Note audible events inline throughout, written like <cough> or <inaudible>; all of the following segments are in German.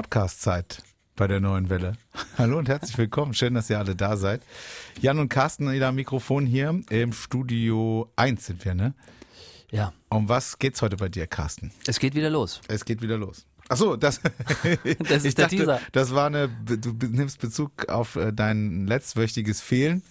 Podcast-Zeit bei der neuen Welle. <laughs> Hallo und herzlich willkommen. Schön, dass ihr alle da seid. Jan und Carsten wieder am Mikrofon hier. Im Studio 1 sind wir, ne? Ja. Um was geht's heute bei dir, Carsten? Es geht wieder los. Es geht wieder los. Ach so, das, <laughs> Das ist <laughs> der dachte, Teaser. das war eine, du nimmst Bezug auf äh, dein letztwöchiges Fehlen.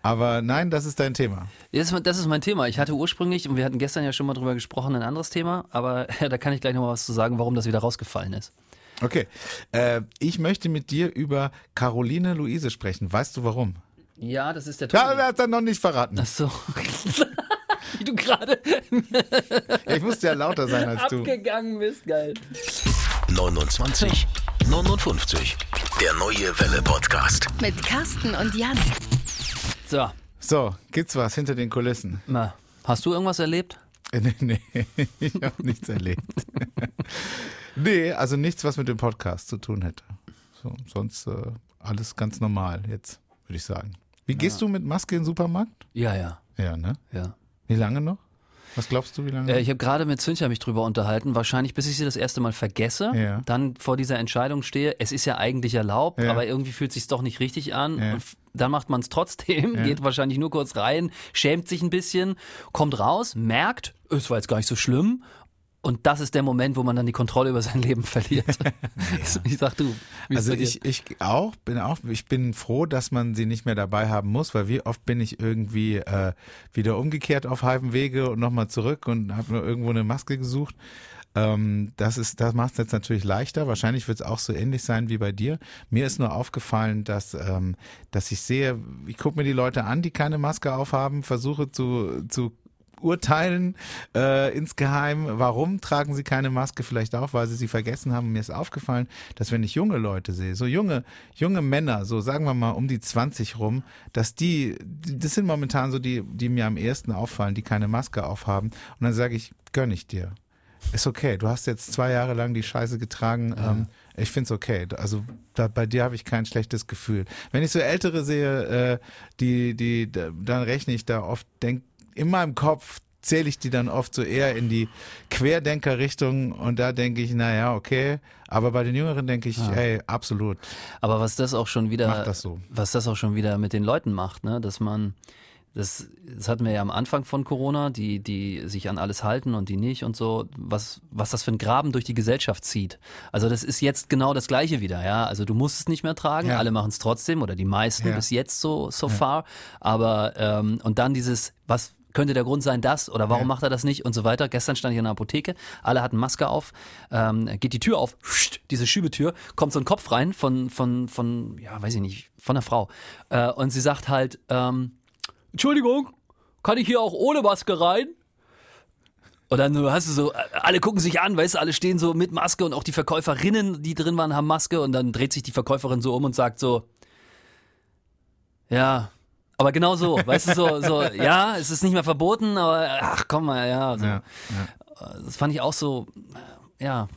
Aber nein, das ist dein Thema. Das ist, das ist mein Thema. Ich hatte ursprünglich, und wir hatten gestern ja schon mal drüber gesprochen, ein anderes Thema, aber da kann ich gleich noch mal was zu sagen, warum das wieder rausgefallen ist. Okay. Äh, ich möchte mit dir über Caroline Luise sprechen. Weißt du warum? Ja, das ist der Ja, Tobi. er hat dann noch nicht verraten. Ach so. <laughs> Wie du gerade <laughs> Ich musste ja lauter sein als du. abgegangen bist, geil. 29 59. Der neue Welle Podcast. Mit Carsten und Jan. So, So, gibt's was hinter den Kulissen? na, hast du irgendwas erlebt? <laughs> Nee, nee, ich habe nichts erlebt. Nee, also nichts, was mit dem Podcast zu tun hätte. So, sonst äh, alles ganz normal jetzt, würde ich sagen. Wie gehst du mit Maske in den Supermarkt? Ja, ja, Ja, ne? ja. Wie lange noch? Was glaubst du, wie lange? Äh, ich habe gerade mit Cynthia mich drüber unterhalten, wahrscheinlich bis ich sie das erste Mal vergesse, Ja. dann vor dieser Entscheidung stehe, es ist ja eigentlich erlaubt, Ja. aber irgendwie fühlt es sich doch nicht richtig an. Ja. Dann macht man es trotzdem, Ja. geht wahrscheinlich nur kurz rein, schämt sich ein bisschen, kommt raus, merkt, es war jetzt gar nicht so schlimm. Und das ist der Moment, wo man dann die Kontrolle über sein Leben verliert. <laughs> Ich sag du. Also ich, ich auch bin auch ich bin froh, dass man sie nicht mehr dabei haben muss, weil wie oft bin ich irgendwie äh, wieder umgekehrt auf halbem Wege und nochmal zurück und habe nur irgendwo eine Maske gesucht. Ähm, das ist das macht es jetzt natürlich leichter. Wahrscheinlich wird es auch so ähnlich sein wie bei dir. Mir ist nur aufgefallen, dass ähm, dass ich sehe, ich gucke mir die Leute an, die keine Maske aufhaben, versuche zu zu urteilen äh, insgeheim, warum tragen sie keine Maske vielleicht auch, weil sie sie vergessen haben. Mir ist aufgefallen, dass wenn ich junge Leute sehe, so junge junge Männer, so sagen wir mal um die 20 rum, dass die, das sind momentan so die, die mir am ehesten auffallen, die keine Maske aufhaben. Und dann sage ich, gönn ich dir. Ist okay. Du hast jetzt zwei Jahre lang die Scheiße getragen. Ähm, ich find's okay. Also da, bei dir habe ich kein schlechtes Gefühl. Wenn ich so Ältere sehe, äh, die, die, da, dann rechne ich da oft, denk in meinem Kopf zähle ich die dann oft so eher in die Querdenker-Richtung und da denke ich, naja, okay. Aber bei den Jüngeren denke ich, hey, absolut. Aber was das auch schon wieder, das so. was das auch schon wieder mit den Leuten macht, ne, dass man, das, das hatten wir ja am Anfang von Corona, die, die sich an alles halten und die nicht und so, was, was das für ein Graben durch die Gesellschaft zieht. Also das ist jetzt genau das Gleiche wieder, ja. Also du musst es nicht mehr tragen, Ja. alle machen es trotzdem oder die meisten Ja. bis jetzt so, so far. Aber ähm, und dann dieses, was könnte der Grund sein, das oder warum Ja. macht er das nicht und so weiter. Gestern stand ich in der Apotheke, alle hatten Maske auf, ähm, geht die Tür auf, diese Schiebetür, kommt so ein Kopf rein von, von, von, ja, weiß ich nicht, von einer Frau. Äh, und sie sagt halt, ähm, Entschuldigung, kann ich hier auch ohne Maske rein? Und dann hast du so, alle gucken sich an, weißt du, alle stehen so mit Maske und auch die Verkäuferinnen, die drin waren, haben Maske und dann dreht sich die Verkäuferin so um und sagt so, ja, aber genau so, <laughs> weißt du, so, so, ja, es ist nicht mehr verboten, aber ach komm mal, ja, so. Ja, Das fand ich auch so, ja,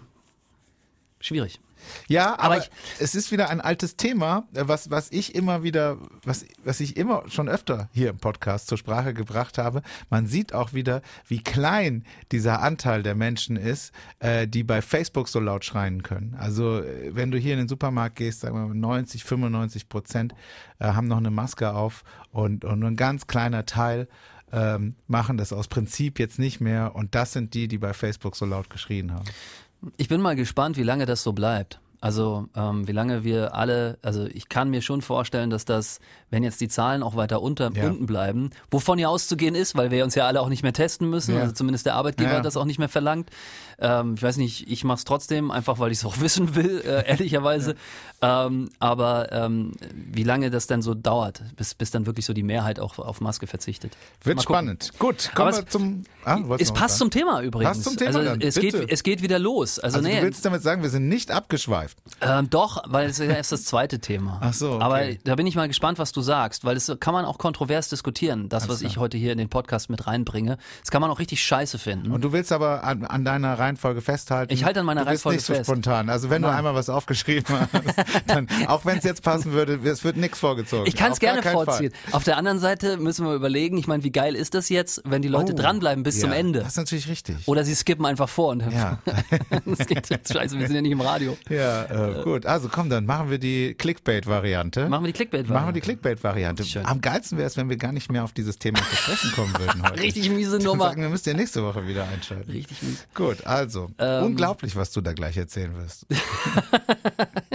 schwierig. Ja, aber, Aber ich- es ist wieder ein altes Thema, was, was ich immer wieder, was, was ich immer schon öfter hier im Podcast zur Sprache gebracht habe. Man sieht auch wieder, wie klein dieser Anteil der Menschen ist, äh, die bei Facebook so laut schreien können. Also, äh, wenn du hier in den Supermarkt gehst, sagen wir mal 90, 95 Prozent äh, haben noch eine Maske auf und, und nur ein ganz kleiner Teil ähm, machen das aus Prinzip jetzt nicht mehr. Und das sind die, die bei Facebook so laut geschrien haben. Ich bin mal gespannt, wie lange das so bleibt. Also ähm, wie lange wir alle, also ich kann mir schon vorstellen, dass das, wenn jetzt die Zahlen auch weiter unter, Ja. unten bleiben, wovon ja auszugehen ist, weil wir uns ja alle auch nicht mehr testen müssen, Ja. also zumindest der Arbeitgeber Ja, das auch nicht mehr verlangt. Ähm, ich weiß nicht, ich mache es trotzdem, einfach weil ich es <laughs> auch wissen will, äh, ehrlicherweise. Ähm, aber ähm, wie lange das denn so dauert, bis, bis dann wirklich so die Mehrheit auch auf Maske verzichtet. Wird spannend. Gut, kommen wir zum. Ah, Es passt was zum Thema übrigens. Passt zum Thema also dann, es bitte. geht, es geht wieder los. Also, Also nee, du willst damit sagen, wir sind nicht abgeschweift. ähm, doch, weil es ist ja erst das zweite Thema. Ach so, okay. Aber da bin ich mal gespannt, was du sagst, weil das kann man auch kontrovers diskutieren. Das, was ich heute hier in den Podcast mit reinbringe, das kann man auch richtig scheiße finden. Und du willst aber an, an deiner Reihenfolge festhalten. Ich halte an meiner du bist Reihenfolge nicht so fest. spontan. Also wenn du Nein. einmal was aufgeschrieben hast, <laughs> dann, auch wenn es jetzt passen würde, es wird nichts vorgezogen. ich kann es gerne vorziehen. Auf der anderen Seite müssen wir überlegen, ich meine, wie geil ist das jetzt, wenn die Leute Oh, dranbleiben bis ja, zum Ende? Das ist natürlich richtig. Oder sie skippen einfach vor und Ja. <laughs> das geht jetzt scheiße, wir sind ja nicht im Radio. ja, äh, gut, also komm, dann machen wir die Clickbait-Variante. Machen wir die Clickbait-Variante. Machen wir die Clickbait-Variante. Am geilsten wäre es, wenn wir gar nicht mehr auf dieses Thema zu sprechen kommen würden heute. <laughs> Richtig miese Dann Nummer. Sagen, wir müsst ihr nächste Woche wieder einschalten. Richtig mies. Gut, also, Ähm. unglaublich, was du da gleich erzählen wirst. <laughs>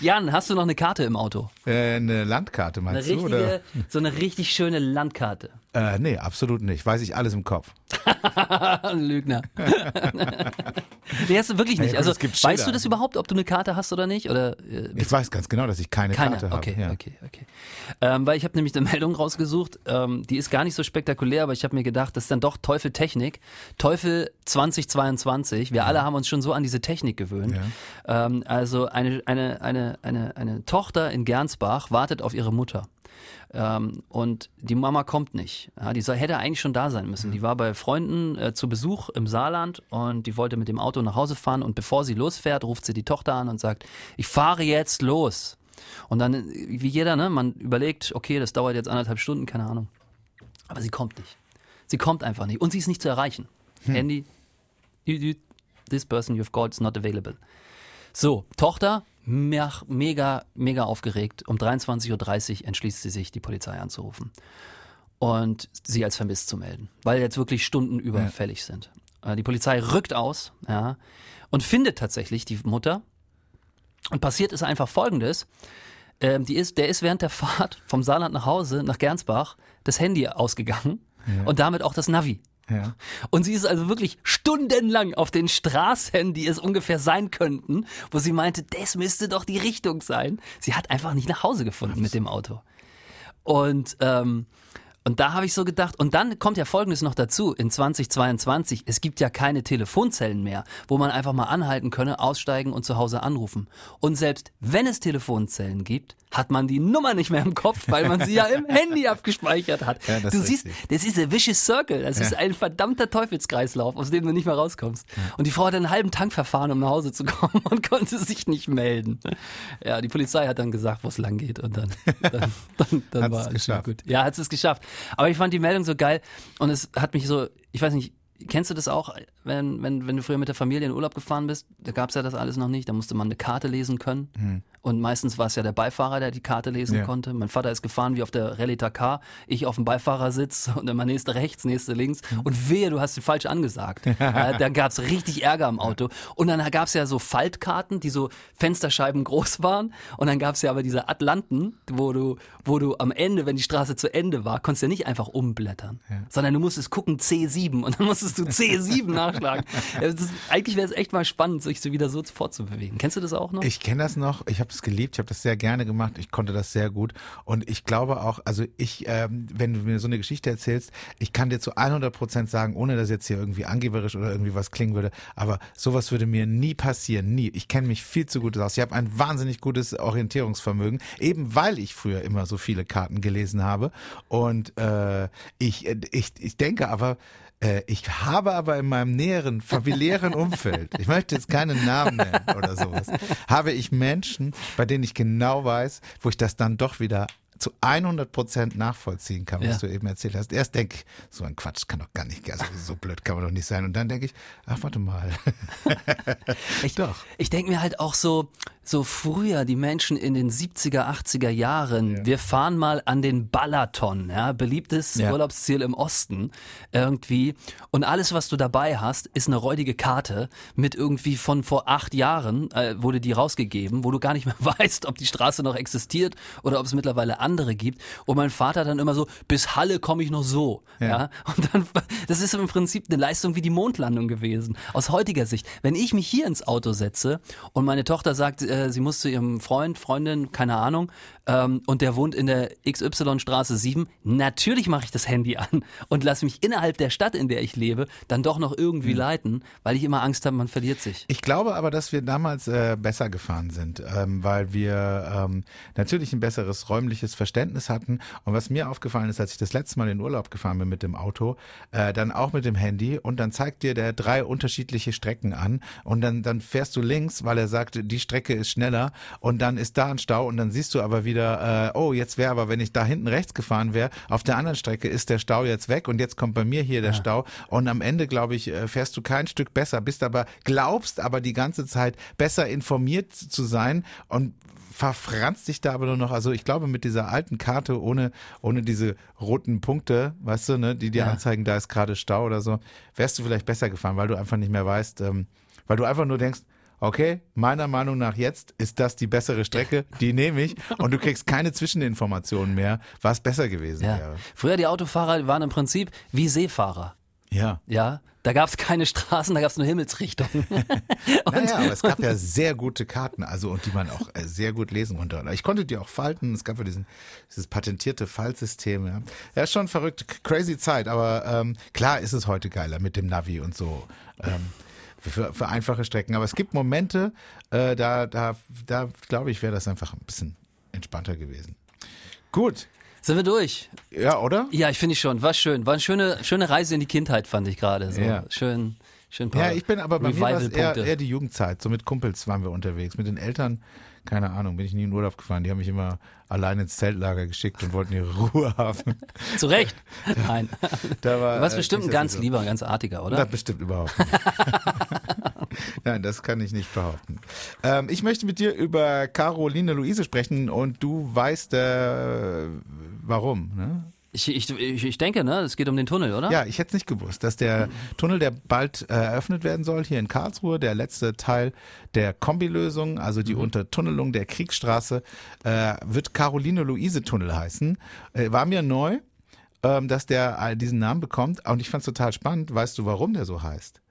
Jan, hast du noch eine Karte im Auto? Äh, eine Landkarte Eine meinst du? Oder? richtige, so eine richtig schöne Landkarte. Äh, nee, absolut nicht. Weiß ich alles im Kopf. <laughs> Lügner. <laughs> nee, hast du wirklich nicht. also, weißt du das überhaupt, ob du eine Karte hast oder nicht? Oder äh, Ich weiß ganz genau, dass ich keine, Keine, Karte habe. okay, ja. okay, okay. Ähm, weil ich habe nämlich eine <laughs> Meldung rausgesucht, ähm, die ist gar nicht so spektakulär, aber ich habe mir gedacht, das ist dann doch Teufel Technik. Teufel 2022. Wir alle haben uns schon so an diese Technik gewöhnt. Ähm, also eine, eine, eine, eine, eine Tochter in Gernsbach wartet auf ihre Mutter. Ähm, und die Mama kommt nicht. Ja, die soll, hätte eigentlich schon da sein müssen. Die war bei Freunden äh, zu Besuch im Saarland und die wollte mit dem Auto nach Hause fahren und bevor sie losfährt, ruft sie die Tochter an und sagt, ich fahre jetzt los. Und dann, wie jeder, ne, man überlegt, okay, das dauert jetzt anderthalb Stunden, keine Ahnung. Aber sie kommt nicht. Sie kommt einfach nicht. Und sie ist nicht zu erreichen. Handy, you- you- this person you've called is not available. So, Tochter, mega, mega aufgeregt. Um 23.30 Uhr entschließt sie sich, die Polizei anzurufen und sie als vermisst zu melden, weil jetzt wirklich Stunden überfällig sind. Äh, Die Polizei rückt aus ja, und findet tatsächlich die Mutter. Und passiert ist einfach Folgendes. Ähm, die ist, der ist während der Fahrt vom Saarland nach Hause, nach Gernsbach, das Handy ausgegangen und damit auch das Navi. Ja. Und sie ist also wirklich stundenlang auf den Straßen, die es ungefähr sein könnten, wo sie meinte, das müsste doch die Richtung sein. Sie hat einfach nicht nach Hause gefunden mit dem Auto. Und, ähm, und da habe ich so gedacht, und dann kommt ja Folgendes noch dazu, in 2022, es gibt ja keine Telefonzellen mehr, wo man einfach mal anhalten könne, aussteigen und zu Hause anrufen. Und selbst wenn es Telefonzellen gibt, hat man die Nummer nicht mehr im Kopf, weil man sie ja im <laughs> Handy abgespeichert hat. Ja, du siehst, richtig. das ist ein vicious circle, das ist ein verdammter Teufelskreislauf, aus dem du nicht mehr rauskommst. Und die Frau hat einen halben Tank verfahren, um nach Hause zu <laughs> kommen und konnte sich nicht melden. Ja, die Polizei hat dann gesagt, wo es lang geht und dann, dann, <laughs> dann, dann war alles geschafft. gut. Ja, hat es geschafft. Aber ich fand die Meldung so geil und es hat mich so, ich weiß nicht, kennst du das auch, wenn, wenn, wenn du früher mit der Familie in Urlaub gefahren bist? Da gab's ja das alles noch nicht, da musste man eine Karte lesen können. Und meistens war es ja der Beifahrer, der die Karte lesen Ja. konnte. Mein Vater ist gefahren wie auf der Rallye Dakar, ich auf dem Beifahrersitz <laughs> und immer nächste rechts, nächste links. Und wehe, du hast sie falsch angesagt. <laughs> äh, da gab's richtig Ärger im Auto. Und dann gab's ja so Faltkarten, die so Fensterscheiben groß waren. Und dann gab's ja aber diese Atlanten, wo du, wo du am Ende, wenn die Straße zu Ende war, konntest du ja nicht einfach umblättern, sondern du musstest gucken C7 und dann musstest du C7 nachschlagen. Ist, eigentlich wäre es echt mal spannend, sich so wieder so fortzubewegen. Kennst du das auch noch? Ich kenne das noch, ich habe es geliebt, ich habe das sehr gerne gemacht, ich konnte das sehr gut und ich glaube auch, also ich, ähm, wenn du mir so eine Geschichte erzählst, ich kann dir zu 100 Prozent sagen, ohne dass jetzt hier irgendwie angeberisch oder irgendwie was klingen würde, aber sowas würde mir nie passieren, nie. Ich kenne mich viel zu gut aus. Ich habe ein wahnsinnig gutes Orientierungsvermögen, eben weil ich früher immer so viele Karten gelesen habe und äh, ich, ich, ich denke aber, äh, ich habe aber in meinem näheren familiären Umfeld, ich möchte jetzt keinen Namen nennen oder sowas, habe ich Menschen, bei denen ich genau weiß, wo ich das dann doch wieder zu 100 Prozent nachvollziehen kann, was Ja. du eben erzählt hast. Erst denke ich, so ein Quatsch kann doch gar nicht, also so blöd kann man doch nicht sein. Und dann denke ich, ach warte mal, Ich, <laughs> Doch. Ich denke mir halt auch so, so früher die Menschen in den 70er, 80er Jahren, wir fahren mal an den Balaton, ja, beliebtes Ja. Urlaubsziel im Osten irgendwie und alles, was du dabei hast, ist eine räudige Karte mit irgendwie von vor acht Jahren, äh, wurde die rausgegeben, wo du gar nicht mehr <laughs> weißt, ob die Straße noch existiert oder ob es mittlerweile andere gibt und mein Vater dann immer so, bis Halle komme ich noch so, ja. Ja. und dann, <laughs> das ist im Prinzip eine Leistung wie die Mondlandung gewesen. Aus heutiger Sicht. Wenn ich mich hier ins Auto setze und meine Tochter sagt, äh, sie muss zu ihrem Freund, Freundin, keine Ahnung, ähm, und der wohnt in der XY-Straße 7, natürlich mache ich das Handy an und lasse mich innerhalb der Stadt, in der ich lebe, dann doch noch irgendwie leiten, weil ich immer Angst habe, man verliert sich. Ich glaube aber, dass wir damals äh, besser gefahren sind, ähm, weil wir ähm, natürlich ein besseres räumliches Verständnis hatten. Und was mir aufgefallen ist, als ich das letzte Mal in Urlaub gefahren bin mit dem Auto, äh, dann auch mit dem Handy und dann zeigt dir der drei unterschiedliche Strecken an und dann, dann fährst du links, weil er sagt, die Strecke ist schneller und dann ist da ein Stau und dann siehst du aber, wie wieder, äh, oh, jetzt wäre aber, wenn ich da hinten rechts gefahren wäre, auf der anderen Strecke ist der Stau jetzt weg und jetzt kommt bei mir hier der Stau. Und am Ende, glaube ich, äh, fährst du kein Stück besser, bist aber, glaubst aber die ganze Zeit besser informiert zu sein und verfranst dich da aber nur noch. Also ich glaube, mit dieser alten Karte ohne, ohne diese roten Punkte, weißt du, ne, die dir Ja. anzeigen, da ist gerade Stau oder so, wärst du vielleicht besser gefahren, weil du einfach nicht mehr weißt, ähm, weil du einfach nur denkst, okay, meiner Meinung nach jetzt ist das die bessere Strecke, die nehme ich und du kriegst keine Zwischeninformationen mehr, was besser gewesen Ja. wäre. Früher die Autofahrer waren im Prinzip wie Seefahrer. Ja. Ja, da gab es keine Straßen, da gab es nur Himmelsrichtungen. <laughs> Naja, aber es gab ja sehr gute Karten, also und die man auch äh, sehr gut lesen konnte. Ich konnte die auch falten. Es gab ja diesen, dieses patentierte Faltsystem. Ja, ja schon verrückt, crazy Zeit. Aber ähm, klar ist es heute geiler mit dem Navi und so. Ähm, für, für einfache Strecken. Aber es gibt Momente, äh, da, da, da glaube ich, wäre das einfach ein bisschen entspannter gewesen. Gut. Sind wir durch? Ja, oder? Ja, ich finde ich schon. War schön. War eine schöne, schöne Reise in die Kindheit, fand ich gerade. So. Ja. Schön, schön paar Ja, ich bin aber bei mir eher, eher die Jugendzeit. So mit Kumpels waren wir unterwegs. Mit den Eltern, keine Ahnung, bin ich nie in Urlaub gefahren. Die haben mich immer allein ins Zeltlager geschickt und wollten ihre Ruhe <laughs> haben. Zu Recht. Nein. Da war, Du warst äh, bestimmt ein nicht, dass ganz so- lieber, ganz artiger, Das oder? bestimmt überhaupt nicht. <laughs> Nein, das kann ich nicht behaupten. Ähm, ich möchte mit dir über Caroline Luise sprechen und du weißt äh, warum. Ne? Ich, ich, ich, denke, ne, es geht um den Tunnel, oder? Ja, ich hätte es nicht gewusst, dass der Tunnel, der bald äh, eröffnet werden soll, hier in Karlsruhe, der letzte Teil der Kombilösung, also die Untertunnelung der Kriegsstraße, äh, wird Caroline-Luise-Tunnel heißen. Äh, war mir neu, ähm, dass der diesen Namen bekommt und ich fand es total spannend. Weißt du, warum der so heißt?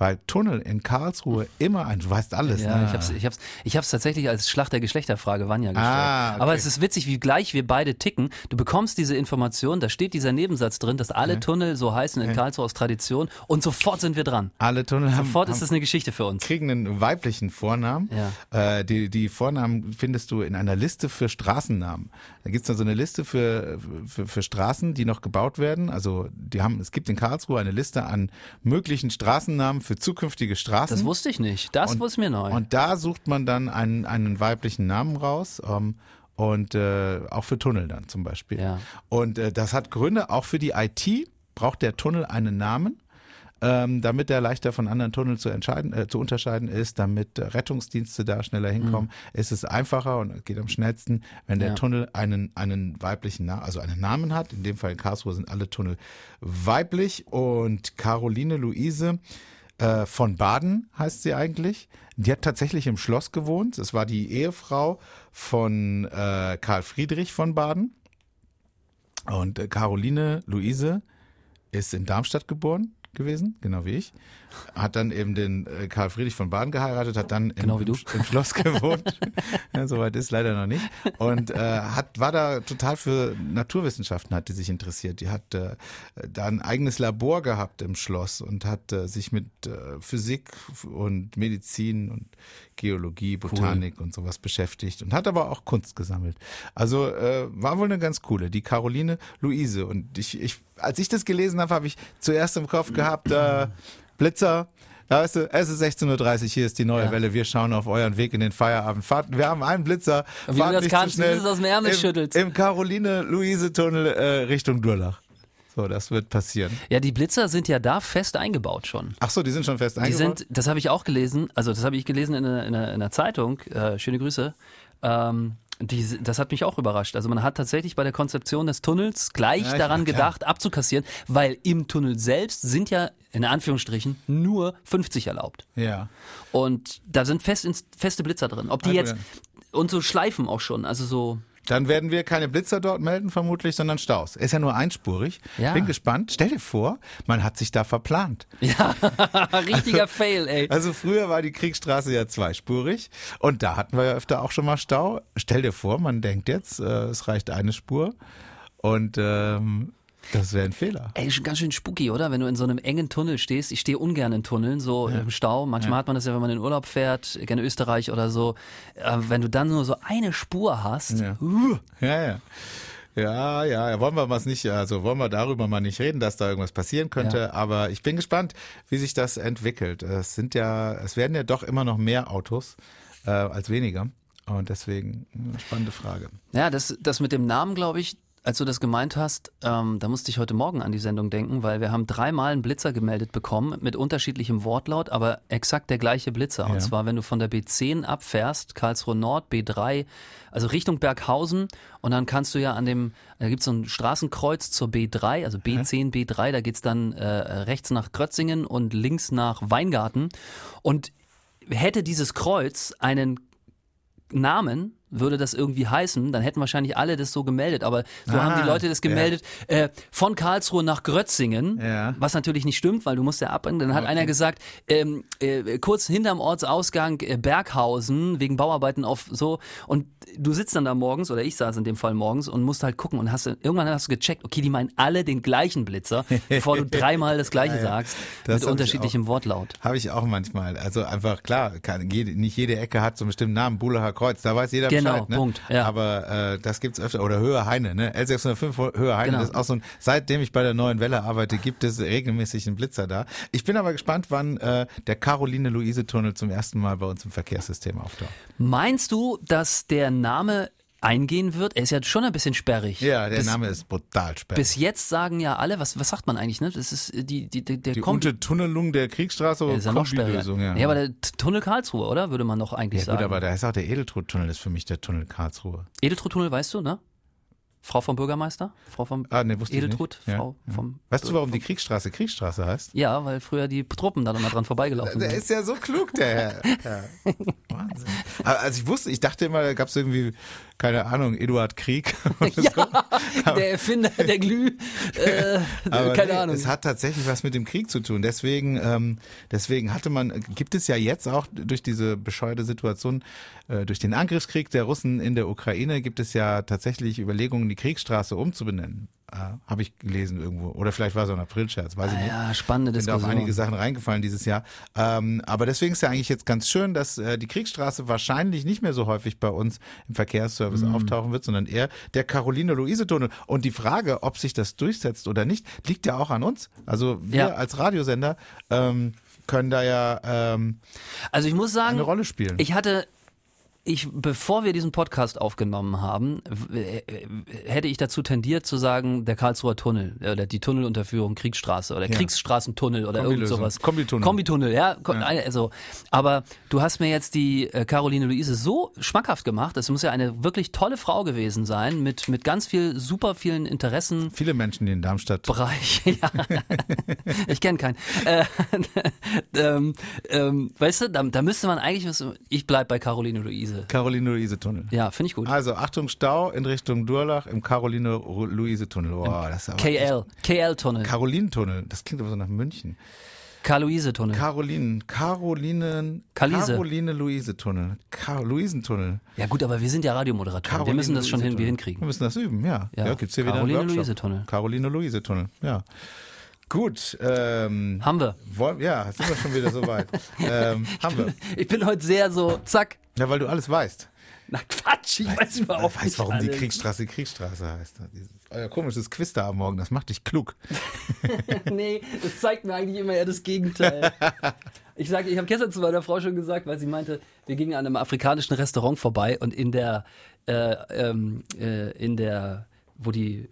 Weil Tunnel in Karlsruhe immer ein, du weißt alles. Ja, ne? ich hab's, ich hab's, ich hab's tatsächlich als Schlacht der Geschlechterfrage Vanja gestellt. Ah, okay. Aber es ist witzig, wie gleich wir beide ticken. Du bekommst diese Information, da steht dieser Nebensatz drin, dass alle Tunnel so heißen in Karlsruhe aus Tradition und sofort sind wir dran. Alle Tunnel haben, Sofort haben ist es eine Geschichte für uns. kriegen einen weiblichen Vornamen. Äh, die, die Vornamen findest du in einer Liste für Straßennamen. Da gibt's dann so eine Liste für, für, für Straßen, die noch gebaut werden. Also die haben, es gibt in Karlsruhe eine Liste an möglichen Straßennamen für zukünftige Straßen. Das wusste ich nicht. Das wusste mir neu. Und da sucht man dann einen, einen weiblichen Namen raus. Ähm, und äh, auch für Tunnel dann zum Beispiel. Ja. Und äh, das hat Gründe, auch für die IT braucht der Tunnel einen Namen, ähm, damit er leichter von anderen Tunneln zu, entscheiden, äh, zu unterscheiden ist, damit äh, Rettungsdienste da schneller hinkommen. ist Es einfacher und geht am schnellsten, wenn der Ja. Tunnel einen, einen weiblichen Namen, also einen Namen hat. In dem Fall in Karlsruhe sind alle Tunnel weiblich und Caroline Luise äh, von Baden heißt sie eigentlich. Die hat tatsächlich im Schloss gewohnt. Es war die Ehefrau von äh, Karl Friedrich von Baden. Und äh, Caroline Luise ist in Darmstadt geboren gewesen, genau wie ich. Hat dann eben den äh, Karl Friedrich von Baden geheiratet, hat dann im, Genau im, <laughs> im Schloss gewohnt. <laughs> ja, Soweit ist leider noch nicht. Und äh, hat, war da total für Naturwissenschaften, hat die sich interessiert. Die hat äh, da ein eigenes Labor gehabt im Schloss und hat äh, sich mit äh, Physik und Medizin und Geologie, Botanik und sowas beschäftigt und hat aber auch Kunst gesammelt. Also äh, war wohl eine ganz coole, die Caroline Luise. Und ich, ich als ich das gelesen habe, habe ich zuerst im Kopf gehabt, äh, Blitzer, da weißt du, es ist 16.30 Uhr, hier ist die neue Ja. Welle, wir schauen auf euren Weg in den Feierabend. Fahrt, wir haben einen Blitzer, Und wie fahrt du das nicht kannst, zu schnell. wie du es aus dem Ärmel Im, schüttelst. Im Caroline-Luise-Tunnel äh, Richtung Durlach. So, das wird passieren. ja, die Blitzer sind ja da fest eingebaut schon. Ach so, die sind schon fest Die eingebaut? sind, das habe ich auch gelesen, also das habe ich gelesen in einer, in einer, in einer Zeitung, äh, schöne Grüße. Ähm, die, das hat mich auch überrascht. Also man hat tatsächlich bei der Konzeption des Tunnels gleich Ja, daran klar. gedacht, abzukassieren, weil im Tunnel selbst sind ja in Anführungsstrichen nur 50 erlaubt. ja. Und da sind fest, ins- feste Blitzer drin. Ob die jetzt, und so Schleifen auch schon, also so, Dann werden wir keine Blitzer dort melden, vermutlich, sondern Staus. Ist ja nur einspurig. Ja. Bin gespannt. Stell dir vor, man hat sich da verplant. <laughs> ja, richtiger Fail, ey. Also früher war die Kriegsstraße ja zweispurig und da hatten wir ja öfter auch schon mal Stau. Stell dir vor, man denkt jetzt, äh, es reicht eine Spur und ähm, das wäre ein Fehler. Ey, ist schon ganz schön spooky, oder? Wenn du in so einem engen Tunnel stehst. Ich stehe ungern in Tunneln, so im Stau. Manchmal hat man das ja, wenn man in Urlaub fährt, gerne Österreich oder so. Äh, wenn du dann nur so eine Spur hast, Ja. Ja, ja. Ja, ja, ja, wollen wir mal nicht, also wollen wir darüber mal nicht reden, dass da irgendwas passieren könnte, Ja. aber ich bin gespannt, wie sich das entwickelt. Es sind ja, es werden ja doch immer noch mehr Autos äh, als weniger. Und deswegen eine spannende Frage. Ja, das, das mit dem Namen, glaube ich, als du das gemeint hast, ähm, da musste ich heute Morgen an die Sendung denken, weil wir haben dreimal einen Blitzer gemeldet bekommen mit unterschiedlichem Wortlaut, aber exakt der gleiche Blitzer. Ja. Und zwar, wenn du von der B10 abfährst, Karlsruhe Nord, B3, also Richtung Berghausen und dann kannst du ja an dem, da gibt's so ein Straßenkreuz zur B3, also B10, B3, da geht's dann äh, rechts nach Krötzingen und links nach Weingarten. Und hätte dieses Kreuz einen Namen, würde das irgendwie heißen, dann hätten wahrscheinlich alle das so gemeldet. Aber so Ah, haben die Leute das gemeldet, äh, von Karlsruhe nach Grötzingen, Ja. was natürlich nicht stimmt, weil du musst ja abbiegen. Dann hat einer gesagt, ähm, äh, kurz hinterm Ortsausgang äh, Berghausen, wegen Bauarbeiten auf so. Und du sitzt dann da morgens, oder ich saß in dem Fall morgens, und musst halt gucken und hast irgendwann hast du gecheckt, okay, die meinen alle den gleichen Blitzer, <laughs> bevor du dreimal das gleiche Ja, ja. sagst, Das mit unterschiedlichem Wortlaut. Habe ich auch manchmal. Also einfach klar, kann, nicht jede Ecke hat so einen bestimmten Namen. Buleher Kreuz, da weiß jeder Genau, Bescheid. Ne? Punkt, ja. Aber äh, das gibt's öfter. Oder Höhe Heine, ne? L605 Höhe Heine, Genau. das ist auch so ein, seitdem ich bei der Neuen Welle arbeite, gibt es regelmäßig einen Blitzer da. Ich bin aber gespannt, wann äh, der Caroline-Luise-Tunnel zum ersten Mal bei uns im Verkehrssystem auftaucht. Meinst du, dass der Name eingehen wird? Er ist ja schon ein bisschen sperrig. Ja, der bis, Name ist brutal sperrig. Bis jetzt sagen ja alle, was, was sagt man eigentlich, ne? Das ist die, die, die, der Die Kombi- Untertunnelung der Kriegsstraße der oder ja. Kombilösung, ja. ja, aber der Tunnel Karlsruhe, oder? Würde man noch eigentlich ja, gut, sagen. aber da ist auch der Edeltrud-Tunnel, ist für mich der Tunnel Karlsruhe. Edeltrud-Tunnel, weißt du, ne? Frau vom Bürgermeister? Frau vom Ah, ne, wusste Edeltrud? ich nicht. Frau ja. vom. Weißt du, warum die Kriegsstraße Kriegsstraße heißt? Ja, weil früher die Truppen da immer dran vorbeigelaufen Der sind. ist ja so klug, der Herr. <laughs> Wahnsinn. Also ich wusste, ich dachte immer, da gab es irgendwie, keine Ahnung, Eduard Krieg. <laughs> oder so. Ja, <laughs> der Erfinder der Glüh. Äh, <laughs> Aber keine nee, Ahnung. Es hat tatsächlich was mit dem Krieg zu tun. Deswegen, ähm, deswegen hatte man, gibt es ja jetzt auch durch diese bescheuerte Situation, äh, durch den Angriffskrieg der Russen in der Ukraine, gibt es ja tatsächlich Überlegungen, die Kriegsstraße umzubenennen. Äh, Habe ich gelesen irgendwo. Oder vielleicht war es auch ein Aprilscherz, weiß ich nicht. ja, spannende bin da auf Diskussion. einige Sachen reingefallen dieses Jahr. Ähm, aber deswegen ist ja eigentlich jetzt ganz schön, dass äh, die Kriegsstraße wahrscheinlich nicht mehr so häufig bei uns im Verkehrsservice Mhm. auftauchen wird, sondern eher der Caroline-Luise-Tunnel. Und die Frage, ob sich das durchsetzt oder nicht, liegt ja auch an uns. Also wir Ja. als Radiosender ähm, können da ja ähm, Also ich muss sagen, eine Rolle spielen. Ich hatte, ich, bevor wir diesen Podcast aufgenommen haben, w- äh, hätte ich dazu tendiert zu sagen, der Karlsruher Tunnel oder die Tunnelunterführung Kriegsstraße oder Ja. Kriegsstraßentunnel oder irgend sowas. Kombitunnel. Kombitunnel, ja. Ko- Also, aber du hast mir jetzt die äh, Caroline Luise so schmackhaft gemacht. Es muss ja eine wirklich tolle Frau gewesen sein mit, mit ganz viel, super vielen Interessen. Viele Menschen, die in Darmstadt Bereich, <laughs> ja. ich kenne keinen. Äh, <laughs> ähm, ähm, weißt du, da, da müsste man eigentlich, ich bleib bei Caroline Luise. Caroline-Luise-Tunnel. Ja, finde ich gut. Also Achtung, Stau in Richtung Durlach im Caroline-Luise-Tunnel. Boah, das ist aber KL, KL-Tunnel, Caroline-Tunnel. Das klingt aber so nach München. Karl-Luise-Tunnel. Carolinen, Carolinen, Kalise. Caroline Luise Tunnel, Car Luisentunnel. Ja gut, aber wir sind ja Radiomoderatoren. wir müssen das schon irgendwie Tunnel. hinkriegen. Wir müssen das üben, ja. Ja. Ja, gibt's hier Caroline wieder einen Workshop. Luise Tunnel. Caroline Luise Tunnel, ja. Gut, ähm, Haben wir. wollen, ja, sind wir schon wieder soweit. <laughs> ähm, haben wir. Ich bin heute sehr so, zack. Ja, weil du alles weißt. Na Quatsch, ich weiß überhaupt weißt, nicht warum die alles. Kriegsstraße Kriegsstraße heißt. Euer komisches Quiz da am Morgen, das macht dich klug. <laughs> nee, das zeigt mir eigentlich immer eher das Gegenteil. Ich sage, ich habe gestern zu meiner Frau schon gesagt, weil sie meinte, wir gingen an einem afrikanischen Restaurant vorbei und in der, äh, ähm, äh, in der, wo die,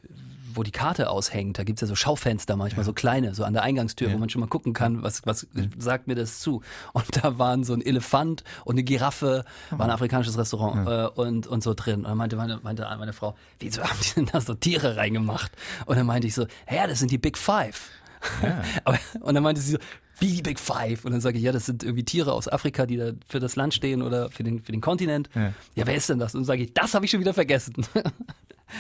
wo die Karte aushängt, da gibt's ja so Schaufenster manchmal, so kleine, so an der Eingangstür, wo man schon mal gucken kann, was, was sagt mir das zu. Und da waren so ein Elefant und eine Giraffe, war ein afrikanisches Restaurant äh, und, und so drin. Und dann meinte meine, meinte meine Frau, wieso haben die denn da so Tiere reingemacht? Und dann meinte ich so, ja, das sind die Big Five. <laughs> Aber, und dann meinte sie so, wie die Big Five? Und dann sage ich, ja, das sind irgendwie Tiere aus Afrika, die da für das Land stehen oder für den, für den Kontinent. Ja. Ja, wer ist denn das? Und dann sage ich, das habe ich schon wieder vergessen. <laughs>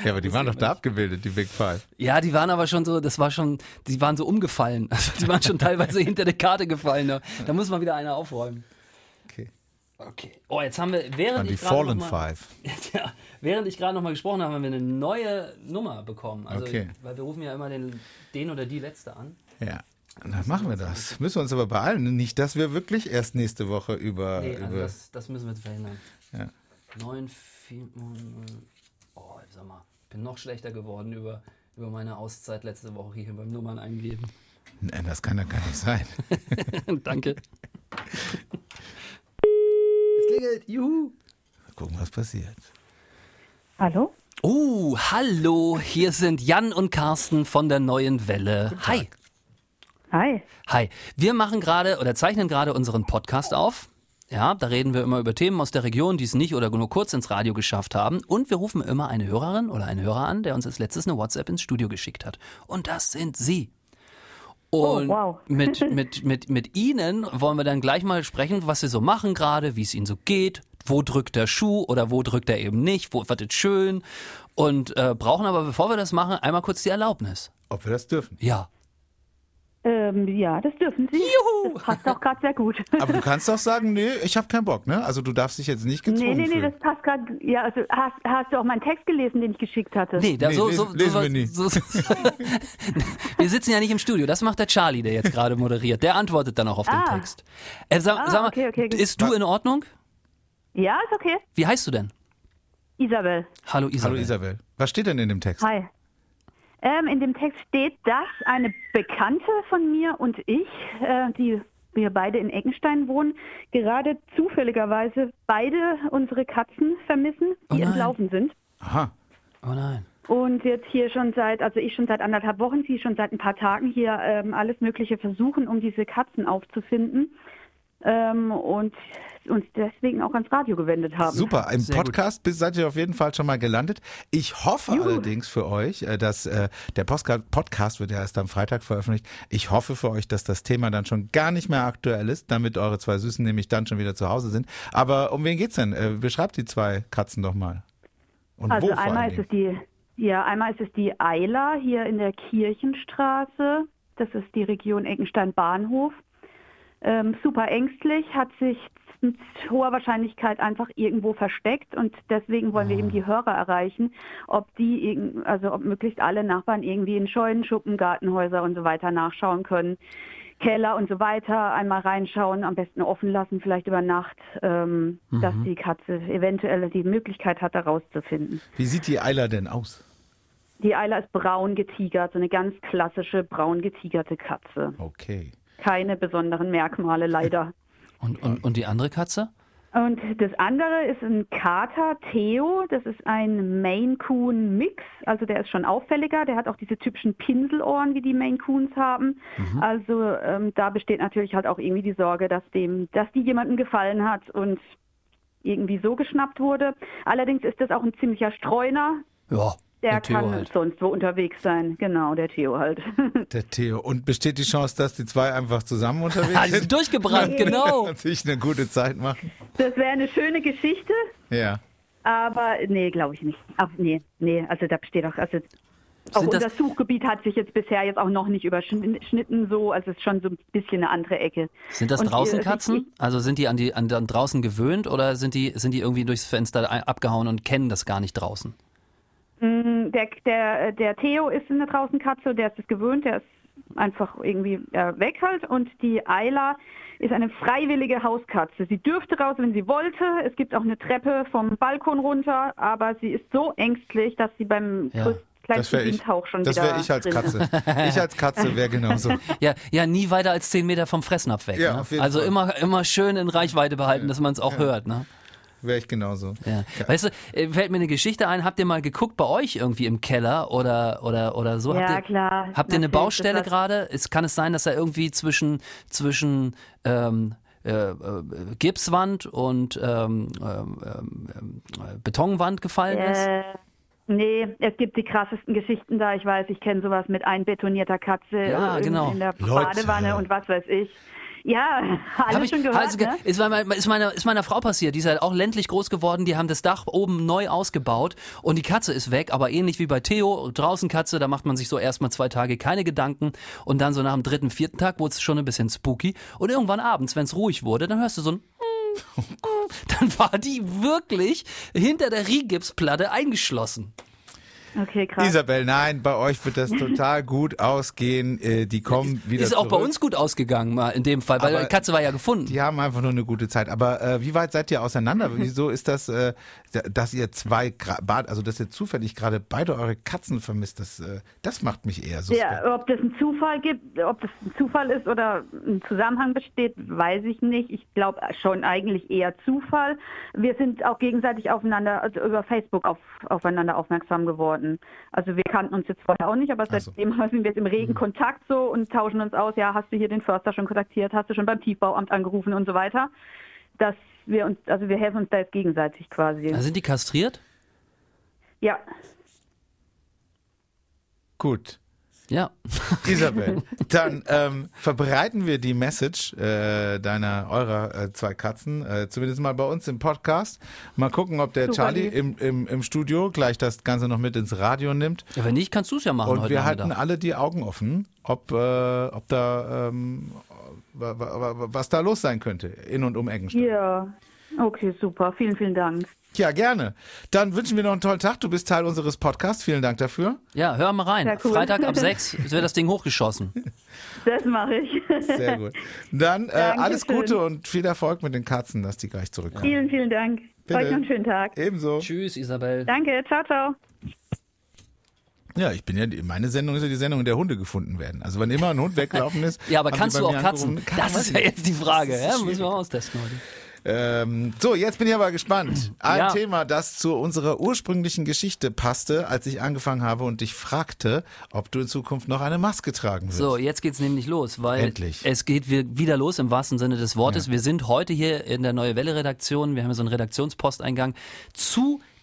Ja, aber die waren doch da <laughs> abgebildet, die Big Five. ja, die waren aber schon so, das war schon, die waren so umgefallen. Also die waren schon teilweise hinter der Karte gefallen. Da, da muss mal wieder einer aufräumen. Okay. Oh, jetzt haben wir, während ich gerade Fallen noch mal, Five. <laughs> ja, während ich gerade noch mal gesprochen habe, haben wir eine neue Nummer bekommen. Also, Okay. weil wir rufen ja immer den, den oder die letzte an. Ja. Dann machen wir das. Müssen wir uns aber beeilen. Nicht, dass wir wirklich erst nächste Woche über. Nee, also über das, das müssen wir verhindern. ja. 9, 4, Oh, sag mal, ich bin noch schlechter geworden über, über meine Auszeit letzte Woche hier beim Nummern eingeben. Nein, das kann ja gar nicht sein. <laughs> Danke. <laughs> es klingelt, juhu. Gucken, was passiert. Hallo? Oh, hallo, hier sind Jan und Carsten von der neuen Welle. Hi. Hi. Hi. Wir machen gerade oder zeichnen gerade unseren Podcast auf. Ja, da reden wir immer über Themen aus der Region, die es nicht oder nur kurz ins Radio geschafft haben. Und wir rufen immer eine Hörerin oder einen Hörer an, der uns als letztes eine WhatsApp ins Studio geschickt hat. Und das sind Sie. Und Oh, wow. <laughs> mit, mit, mit, mit Ihnen wollen wir dann gleich mal sprechen, was Sie so machen gerade, wie es Ihnen so geht, wo drückt der Schuh oder wo drückt er eben nicht, wo wird es schön. Und äh, brauchen aber, bevor wir das machen, einmal kurz die Erlaubnis. Ob wir das dürfen. Ja. Ähm, ja, das dürfen Sie. Juhu. Das passt auch gerade sehr gut. <laughs> Aber du kannst doch sagen, nee, ich habe keinen Bock, ne? Also du darfst dich jetzt nicht Nee, gezwungen nee, nee, fühlen. das passt gerade. Ja, also hast, hast du auch meinen Text gelesen, den ich geschickt hatte? Nee, da, Nee, so, lesen- so, lesen so, wir nie. So, so, <laughs> wir sitzen ja nicht im Studio. Das macht der Charlie, der jetzt gerade moderiert. Der antwortet dann auch auf den Ah. Text. Äh, sag, Ah, sag mal, okay, okay, okay. ist du in Ordnung? Ja, ist okay. Wie heißt du denn? Isabel. Hallo Isabel. Hallo Isabel. Was steht denn in dem Text? Hi. Ähm, in dem Text steht, dass eine Bekannte von mir und ich, äh, die wir beide in Eckenstein wohnen, gerade zufälligerweise beide unsere Katzen vermissen, Oh die nein. entlaufen sind. Aha. Oh nein. Und jetzt hier schon seit, also ich schon seit anderthalb Wochen, sie schon seit ein paar Tagen hier ähm, alles Mögliche versuchen, um diese Katzen aufzufinden. Ähm, und uns deswegen auch ans Radio gewendet haben. Super, im Sehr gut. Podcast bis- seid ihr auf jeden Fall schon mal gelandet. Ich hoffe Juhu. allerdings für euch, äh, dass äh, der Postka- Podcast wird ja erst am Freitag veröffentlicht. Ich hoffe für euch, dass das Thema dann schon gar nicht mehr aktuell ist, damit eure zwei Süßen nämlich dann schon wieder zu Hause sind. Aber um wen geht's denn? Äh, beschreibt die zwei Katzen doch mal. Und Also wo einmal ist es die, ja, einmal ist es die Eila hier in der Kirchenstraße. Das ist die Region Eckenstein Bahnhof. Ähm, super ängstlich, hat sich mit hoher Wahrscheinlichkeit einfach irgendwo versteckt und deswegen wollen wir eben die Hörer erreichen, ob die, irgend- also ob möglichst alle Nachbarn irgendwie in Scheunen, Schuppen, Gartenhäuser und so weiter nachschauen können. Keller und so weiter einmal reinschauen, am besten offen lassen, vielleicht über Nacht, ähm, dass die Katze eventuell die Möglichkeit hat, da rauszufinden. Wie sieht die Eiler denn aus? Die Eila ist braun getigert, so eine ganz klassische braun getigerte Katze. Okay. Keine besonderen Merkmale leider. Und, und, und die andere Katze? Und das andere ist ein Kater Theo. Das ist ein Maine Coon Mix. Also der ist schon auffälliger. Der hat auch diese typischen Pinselohren, wie die Maine Coons haben. Also ähm, da besteht natürlich halt auch irgendwie die Sorge, dass dem, dass die jemandem gefallen hat und irgendwie so geschnappt wurde. Allerdings ist das auch ein ziemlicher Streuner. Ja. Der Theo kann halt. sonst wo unterwegs sein. Genau, der Theo halt. <laughs> Der Theo. Und besteht die Chance, dass die zwei einfach zusammen unterwegs Ah, die sind? sind durchgebrannt, <laughs> genau. Und sich eine gute Zeit machen? Das wäre eine schöne Geschichte, Ja. aber nee, glaube ich nicht. Ach, nee, nee, also da besteht auch, also auch Sind das- unser Suchgebiet hat sich jetzt bisher jetzt auch noch nicht überschnitten so, also es ist schon so ein bisschen eine andere Ecke. Sind das äh, draußen Katzen? Also sind die an die an, an draußen gewöhnt oder sind die sind die irgendwie durchs Fenster abgehauen und kennen das gar nicht draußen? Mm, Der, der, der Theo ist eine Draußenkatze, der ist es gewöhnt, der ist einfach irgendwie äh, weg halt. Und die Ayla ist eine freiwillige Hauskatze. Sie dürfte raus, wenn sie wollte. Es gibt auch eine Treppe vom Balkon runter, aber sie ist so ängstlich, dass sie beim Ja, Das wäre ich. Windhauch schon Das wieder wäre ich als drin. Katze. <laughs> Ich als Katze wäre genauso. <laughs> Ja, ja, nie weiter als zehn Meter vom Fressnapf weg. Ja, ne? also Fall. immer immer schön in Reichweite behalten, dass man es auch hört. Ne? Wäre ich genauso. Ja. Weißt du, äh, fällt mir eine Geschichte ein. Habt ihr mal geguckt bei euch irgendwie im Keller oder oder oder so? Ja, habt ihr, klar. Habt ihr eine Baustelle gerade? Es kann es sein, dass er irgendwie zwischen zwischen ähm, äh, äh, Gipswand und ähm, äh, Betonwand gefallen ist? Äh, nee, es gibt die krassesten Geschichten da. Ich weiß, ich kenne sowas mit einbetonierter Katze Ja, in, genau. in der Leute. Badewanne und was weiß ich. Ja, <laughs> alles ich, schon gehört. also, ne? ist, meiner, ist, meiner, ist meiner Frau passiert. Die ist halt auch ländlich groß geworden. Die haben das Dach oben neu ausgebaut und die Katze ist weg. Aber ähnlich wie bei Theo, draußen Katze, da macht man sich so erstmal zwei Tage keine Gedanken. Und dann so nach dem dritten, vierten Tag wurde es schon ein bisschen spooky. Und irgendwann abends, wenn es ruhig wurde, dann hörst du so ein <laughs> dann war die wirklich hinter der Rigipsplatte eingeschlossen. Okay, krass. Isabel, nein, bei euch wird das total gut ausgehen. Äh, Die kommen wieder Ist auch zurück. bei uns gut ausgegangen mal in dem Fall, weil Aber die Katze war ja gefunden. Die haben einfach nur eine gute Zeit. Aber äh, wie weit seid ihr auseinander? <laughs> Wieso ist das, äh, dass ihr zwei, also dass ihr zufällig gerade beide eure Katzen vermisst? Das, äh, das macht mich eher so. Ja, ob das einen Zufall gibt, ob das ein Zufall ist oder ein Zusammenhang besteht, weiß ich nicht. Ich glaube schon eigentlich eher Zufall. Wir sind auch gegenseitig aufeinander, also über Facebook auf, aufeinander aufmerksam geworden. Also wir kannten uns jetzt vorher auch nicht, aber Ach so. seitdem sind wir jetzt im regen Kontakt so und tauschen uns aus. Ja, hast du hier den Förster schon kontaktiert? Hast du schon beim Tiefbauamt angerufen und so weiter? Dass wir uns, also wir helfen uns da jetzt gegenseitig quasi. Sind die kastriert? Ja. Gut. Ja. Isabel, dann ähm, verbreiten wir die Message äh, deiner, eurer äh, zwei Katzen, äh, zumindest mal bei uns im Podcast. Mal gucken, ob der Super Charlie im, im, im Studio gleich das Ganze noch mit ins Radio nimmt. ja wenn nicht, kannst du es ja machen Und heute wir halten alle die Augen offen, ob, äh, ob da ähm, wa- wa- wa- was da los sein könnte in und um Eggenstein. Ja. Okay, super. Vielen, vielen Dank. Ja, gerne. Dann wünschen wir noch einen tollen Tag. Du bist Teil unseres Podcasts. Vielen Dank dafür. Ja, hör mal rein. Cool. Freitag ab <laughs> 6 wird das Ding hochgeschossen. Das mache ich. Sehr gut. Dann äh, alles Gute und viel Erfolg mit den Katzen, dass die gleich zurückkommen. Vielen, vielen Dank. Bitte. Euch noch einen schönen Tag. Ebenso. Tschüss, Isabel. Danke. Ciao, ciao. Ja, ich bin ja, meine Sendung ist ja die Sendung, in der Hunde gefunden werden. Also wenn immer ein Hund weggelaufen <laughs> ist. Ja, aber kannst du auch Katzen? Kann- Das ist ja jetzt die Frage. Ja, müssen wir austesten heute. Ähm, so, jetzt bin ich aber gespannt. Ein Ja. Thema, das zu unserer ursprünglichen Geschichte passte, als ich angefangen habe und dich fragte, ob du in Zukunft noch eine Maske tragen wirst. So, jetzt geht's nämlich los, weil Endlich. es geht wieder los im wahrsten Sinne des Wortes. Wir sind heute hier in der Neue Welle Redaktion, wir haben so einen Redaktionsposteingang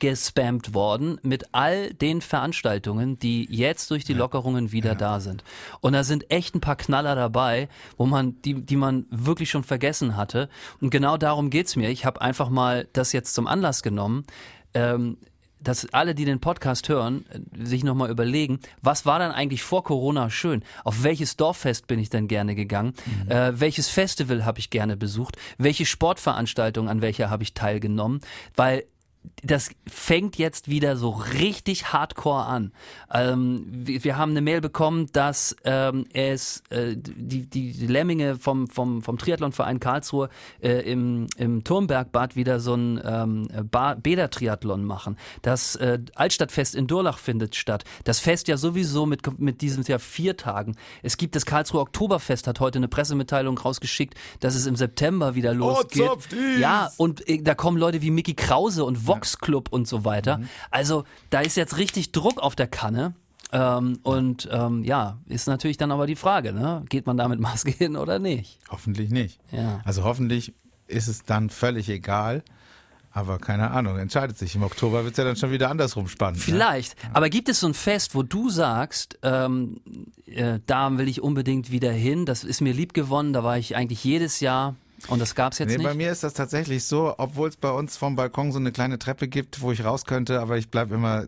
zugespammt worden mit all den Veranstaltungen, die jetzt durch die Lockerungen wieder da sind. Und da sind echt ein paar Knaller dabei, wo man die die man wirklich schon vergessen hatte und genau darum geht's mir. Ich habe einfach mal das jetzt zum Anlass genommen. Ähm, dass alle, die den Podcast hören, äh, sich nochmal überlegen, was war dann eigentlich vor Corona schön? Auf welches Dorffest bin ich denn gerne gegangen? Äh, welches Festival habe ich gerne besucht? Welche Sportveranstaltung, an welcher habe ich teilgenommen? Weil das fängt jetzt wieder so richtig hardcore an. Ähm, wir, wir haben eine Mail bekommen, dass ähm, es äh, die, die, Lemminge vom, vom, vom Triathlonverein Karlsruhe äh, im, im Turmbergbad wieder so ein ähm, Bäder-Triathlon machen. Das äh, Altstadtfest in Durlach findet statt. Das Fest ja sowieso mit, mit diesem Jahr vier Tagen. Es gibt das Karlsruher Oktoberfest, hat heute eine Pressemitteilung rausgeschickt, dass es im September wieder losgeht. zopfdies! ja, und äh, da kommen Leute wie Mickey Krause und Vox Club und so weiter. Also da ist jetzt richtig Druck auf der Kanne. Ähm, und ähm, ja, ist natürlich dann aber die Frage, ne? geht man da mit Maske hin oder nicht? Hoffentlich nicht. Ja. Also hoffentlich ist es dann völlig egal. Aber keine Ahnung, entscheidet sich. Im Oktober wird es ja dann schon wieder andersrum spannend. Ne? Vielleicht. Aber gibt es so ein Fest, wo du sagst, ähm, äh, da will ich unbedingt wieder hin, das ist mir lieb gewonnen, da war ich eigentlich jedes Jahr und das gab's jetzt Nee, nicht? bei mir ist das tatsächlich so, obwohl es bei uns vom Balkon so eine kleine Treppe gibt, wo ich raus könnte, aber ich bleib immer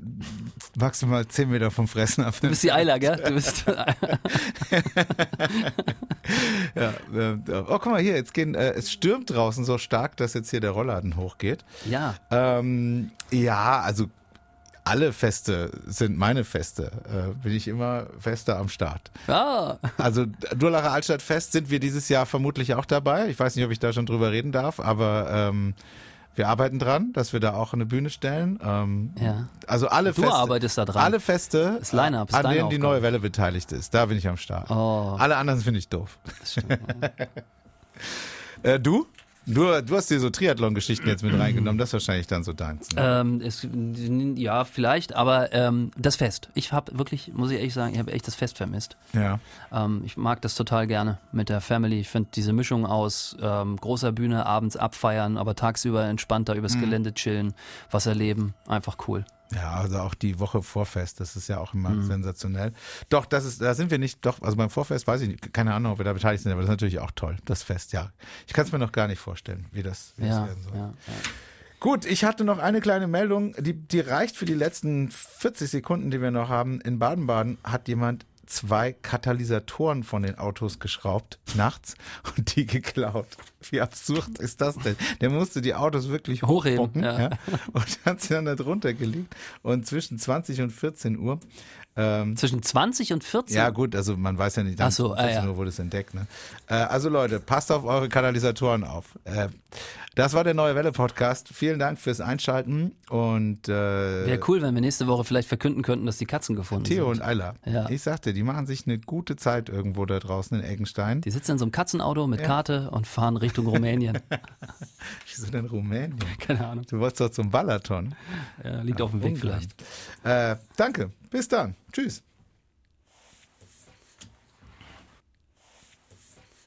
maximal 10 Meter vom Fressen ab. Du bist die Eiler, gell? Du bist, <laughs> Ja, äh, oh, guck mal hier, jetzt gehen, äh, es stürmt draußen so stark, dass jetzt hier der Rollladen hochgeht. ja. Ähm, ja, also alle Feste sind meine Feste. Äh, bin ich immer fester am Start. Ja. Also Durlacher Altstadtfest sind wir dieses Jahr vermutlich auch dabei. Ich weiß nicht, ob ich da schon drüber reden darf, aber ähm, wir arbeiten dran, dass wir da auch eine Bühne stellen. Ähm, Ja. Also alle Du Feste. arbeitest da dran. Alle Feste, Das an denen die Aufgabe. neue Welle beteiligt ist. Da bin ich am Start. Oh. Alle anderen finde ich doof. Das stimmt. <laughs> Äh, du? Du? Du hast dir so Triathlon-Geschichten jetzt mit reingenommen. Das ist wahrscheinlich dann so deins. Ne? Ähm, es, ja, vielleicht, aber ähm, das Fest. Ich habe wirklich, muss ich ehrlich sagen, ich habe echt das Fest vermisst. Ja. Ähm, ich mag das total gerne mit der Family. Ich finde diese Mischung aus ähm, großer Bühne, abends abfeiern, aber tagsüber entspannter übers Mhm. Gelände chillen, was erleben, einfach cool. Ja, also auch die Woche Vorfest, das ist ja auch Mhm. immer sensationell. Doch, das ist, da sind wir nicht, doch, also beim Vorfest weiß ich nicht, keine Ahnung, ob wir da beteiligt sind, aber das ist natürlich auch toll, das Fest, ja. Ich kann es mir noch gar nicht vorstellen, wie das, wie Ja, das werden soll. ja, ja. Gut, ich hatte noch eine kleine Meldung, die, die reicht für die letzten 40 Sekunden, die wir noch haben. In Baden-Baden hat jemand zwei Katalysatoren von den Autos geschraubt nachts <laughs> und die geklaut. Wie absurd ist das denn? Der musste die Autos wirklich Hochheben, ja. ja. und hat sie dann da drunter gelegt. Und zwischen 20 und 14 Uhr ähm, Zwischen 20 und 14? ja, gut, also man weiß ja nicht, dann Ach so, ah, 14 ja. Uhr wurde es entdeckt. Ne? Äh, also Leute, passt auf eure Katalysatoren auf. Äh, das war der Neue Welle Podcast. Vielen Dank fürs Einschalten und äh, Wäre cool, wenn wir nächste Woche vielleicht verkünden könnten, dass die Katzen gefunden Theo sind. und Ayla. Ja. Ich sagte, die machen sich eine gute Zeit irgendwo da draußen in Eggenstein. Die sitzen in so einem Katzenauto mit Karte und fahren Richtung <laughs> Rumänien. Wieso denn Rumänien? Keine Ahnung. Du wolltest doch zum Balaton. Ja, liegt auf dem Weg vielleicht. Äh, danke. Bis dann. Tschüss.